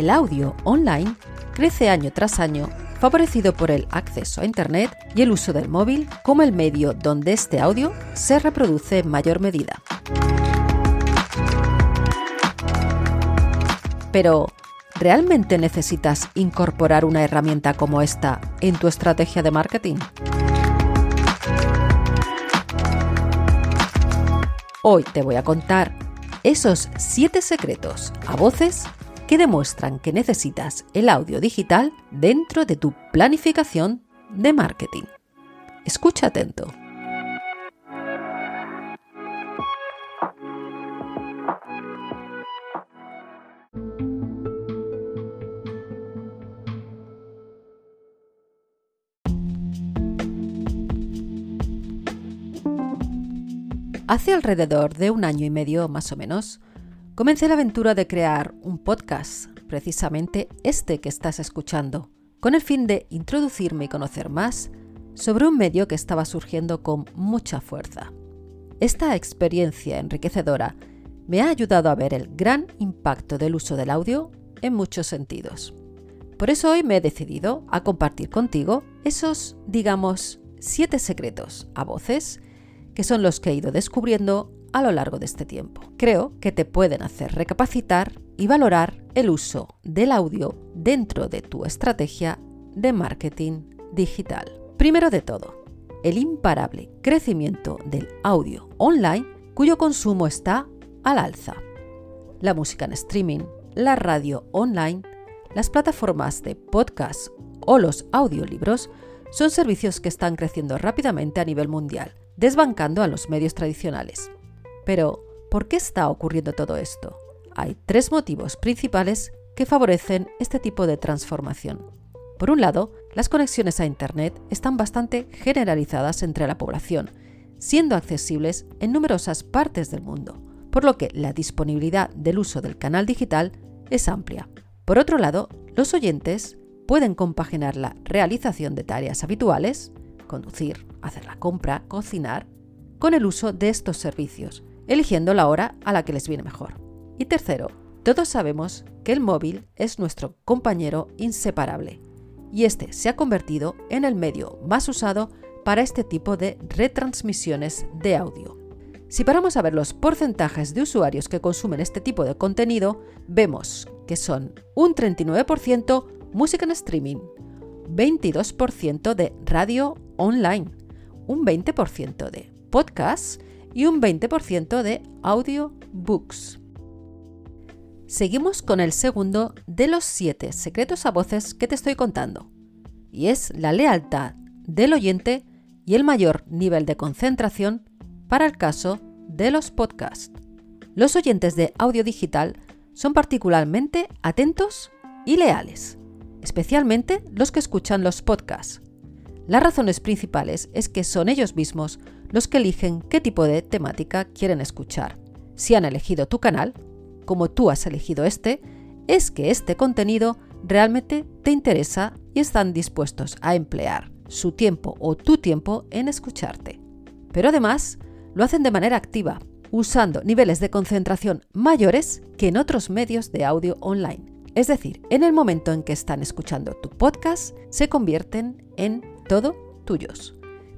El audio online crece año tras año, favorecido por el acceso a Internet y el uso del móvil como el medio donde este audio se reproduce en mayor medida. Pero, ¿realmente necesitas incorporar una herramienta como esta en tu estrategia de marketing? Hoy te voy a contar esos 7 secretos a voces que demuestran que necesitas el audio digital dentro de tu planificación de marketing. Escucha atento. Hace alrededor de un año y medio más o menos, Comencé la aventura de crear un podcast, precisamente este que estás escuchando, con el fin de introducirme y conocer más sobre un medio que estaba surgiendo con mucha fuerza. Esta experiencia enriquecedora me ha ayudado a ver el gran impacto del uso del audio en muchos sentidos. Por eso hoy me he decidido a compartir contigo esos, digamos, siete secretos a voces, que son los que he ido descubriendo a lo largo de este tiempo. Creo que te pueden hacer recapacitar y valorar el uso del audio dentro de tu estrategia de marketing digital. Primero de todo, el imparable crecimiento del audio online cuyo consumo está al alza. La música en streaming, la radio online, las plataformas de podcast o los audiolibros son servicios que están creciendo rápidamente a nivel mundial, desbancando a los medios tradicionales. Pero, ¿por qué está ocurriendo todo esto? Hay tres motivos principales que favorecen este tipo de transformación. Por un lado, las conexiones a Internet están bastante generalizadas entre la población, siendo accesibles en numerosas partes del mundo, por lo que la disponibilidad del uso del canal digital es amplia. Por otro lado, los oyentes pueden compaginar la realización de tareas habituales, conducir, hacer la compra, cocinar, con el uso de estos servicios, eligiendo la hora a la que les viene mejor. Y tercero, todos sabemos que el móvil es nuestro compañero inseparable y este se ha convertido en el medio más usado para este tipo de retransmisiones de audio. Si paramos a ver los porcentajes de usuarios que consumen este tipo de contenido, vemos que son un 39% música en streaming, 22% de radio online, un 20% de podcasts y un 20% de audiobooks. Seguimos con el segundo de los siete secretos a voces que te estoy contando, y es la lealtad del oyente y el mayor nivel de concentración para el caso de los podcasts. Los oyentes de audio digital son particularmente atentos y leales, especialmente los que escuchan los podcasts. Las razones principales es que son ellos mismos los que eligen qué tipo de temática quieren escuchar. Si han elegido tu canal, como tú has elegido este, es que este contenido realmente te interesa y están dispuestos a emplear su tiempo o tu tiempo en escucharte. Pero además, lo hacen de manera activa, usando niveles de concentración mayores que en otros medios de audio online. Es decir, en el momento en que están escuchando tu podcast, se convierten en todo tuyos.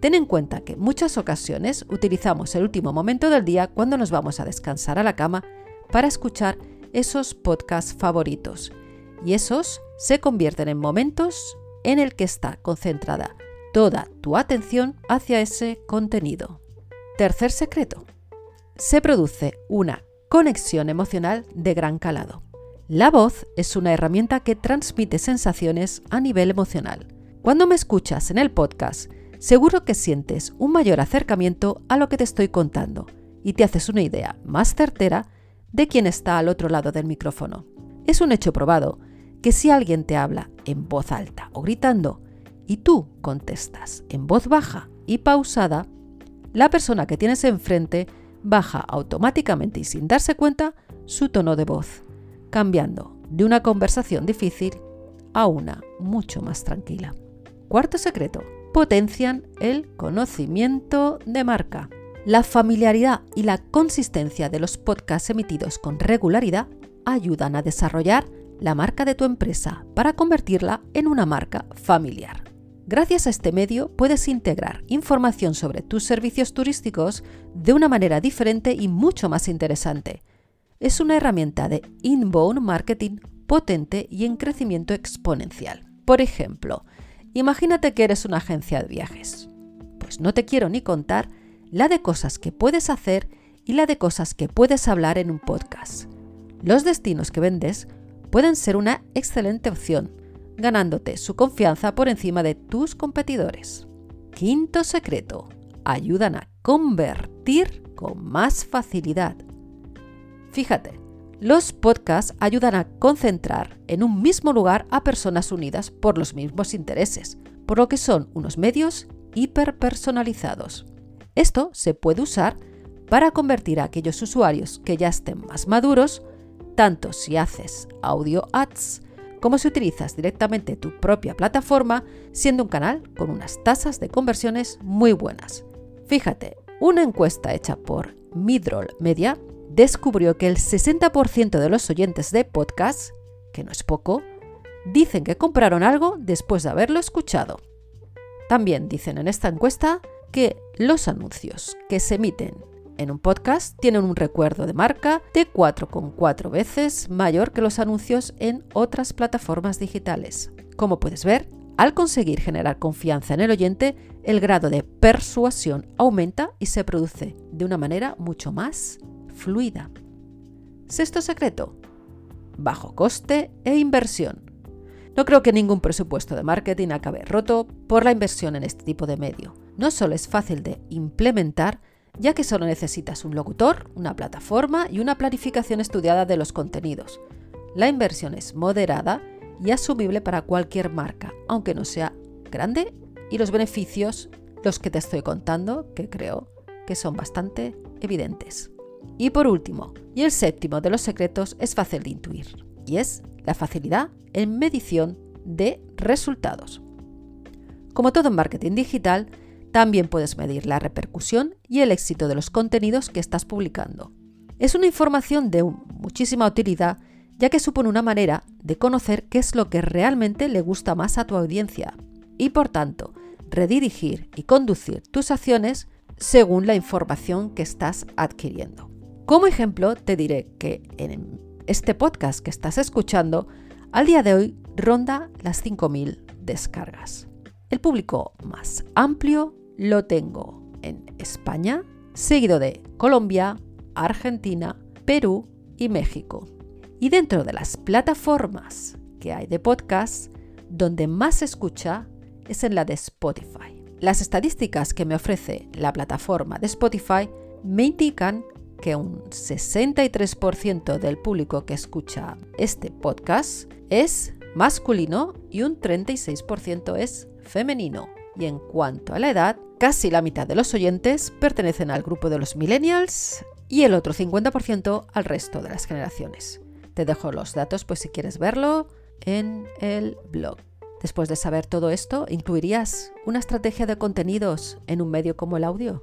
Ten en cuenta que en muchas ocasiones utilizamos el último momento del día cuando nos vamos a descansar a la cama para escuchar esos podcasts favoritos. Y esos se convierten en momentos en el que está concentrada toda tu atención hacia ese contenido. Tercer secreto. Se produce una conexión emocional de gran calado. La voz es una herramienta que transmite sensaciones a nivel emocional. Cuando me escuchas en el podcast, seguro que sientes un mayor acercamiento a lo que te estoy contando y te haces una idea más certera de quién está al otro lado del micrófono. Es un hecho probado que si alguien te habla en voz alta o gritando y tú contestas en voz baja y pausada, la persona que tienes enfrente baja automáticamente y sin darse cuenta su tono de voz cambiando de una conversación difícil a una mucho más tranquila. Cuarto secreto, potencian el conocimiento de marca. La familiaridad y la consistencia de los podcasts emitidos con regularidad ayudan a desarrollar la marca de tu empresa para convertirla en una marca familiar. Gracias a este medio puedes integrar información sobre tus servicios turísticos de una manera diferente y mucho más interesante, es una herramienta de inbound marketing potente y en crecimiento exponencial. Por ejemplo, imagínate que eres una agencia de viajes. Pues no te quiero ni contar la de cosas que puedes hacer y la de cosas que puedes hablar en un podcast. Los destinos que vendes pueden ser una excelente opción, ganándote su confianza por encima de tus competidores. Quinto secreto, ayudan a convertir con más facilidad. Fíjate, los podcasts ayudan a concentrar en un mismo lugar a personas unidas por los mismos intereses, por lo que son unos medios hiperpersonalizados. Esto se puede usar para convertir a aquellos usuarios que ya estén más maduros, tanto si haces audio ads como si utilizas directamente tu propia plataforma, siendo un canal con unas tasas de conversiones muy buenas. Fíjate, una encuesta hecha por Midroll Media descubrió que el 60% de los oyentes de podcast, que no es poco, dicen que compraron algo después de haberlo escuchado. También dicen en esta encuesta que los anuncios que se emiten en un podcast tienen un recuerdo de marca de 4,4 veces mayor que los anuncios en otras plataformas digitales. Como puedes ver, al conseguir generar confianza en el oyente, el grado de persuasión aumenta y se produce de una manera mucho más fluida. Sexto secreto, bajo coste e inversión. No creo que ningún presupuesto de marketing acabe roto por la inversión en este tipo de medio. No solo es fácil de implementar, ya que solo necesitas un locutor, una plataforma y una planificación estudiada de los contenidos. La inversión es moderada y asumible para cualquier marca, aunque no sea grande, y los beneficios, los que te estoy contando, que creo que son bastante evidentes. Y por último, y el séptimo de los secretos es fácil de intuir, y es la facilidad en medición de resultados. Como todo en marketing digital, también puedes medir la repercusión y el éxito de los contenidos que estás publicando. Es una información de muchísima utilidad ya que supone una manera de conocer qué es lo que realmente le gusta más a tu audiencia y por tanto redirigir y conducir tus acciones según la información que estás adquiriendo. Como ejemplo, te diré que en este podcast que estás escuchando, al día de hoy ronda las 5.000 descargas. El público más amplio lo tengo en España, seguido de Colombia, Argentina, Perú y México. Y dentro de las plataformas que hay de podcast, donde más se escucha es en la de Spotify. Las estadísticas que me ofrece la plataforma de Spotify me indican que un 63% del público que escucha este podcast es masculino y un 36% es femenino. Y en cuanto a la edad, casi la mitad de los oyentes pertenecen al grupo de los millennials y el otro 50% al resto de las generaciones. Te dejo los datos pues si quieres verlo en el blog. Después de saber todo esto, ¿incluirías una estrategia de contenidos en un medio como el audio?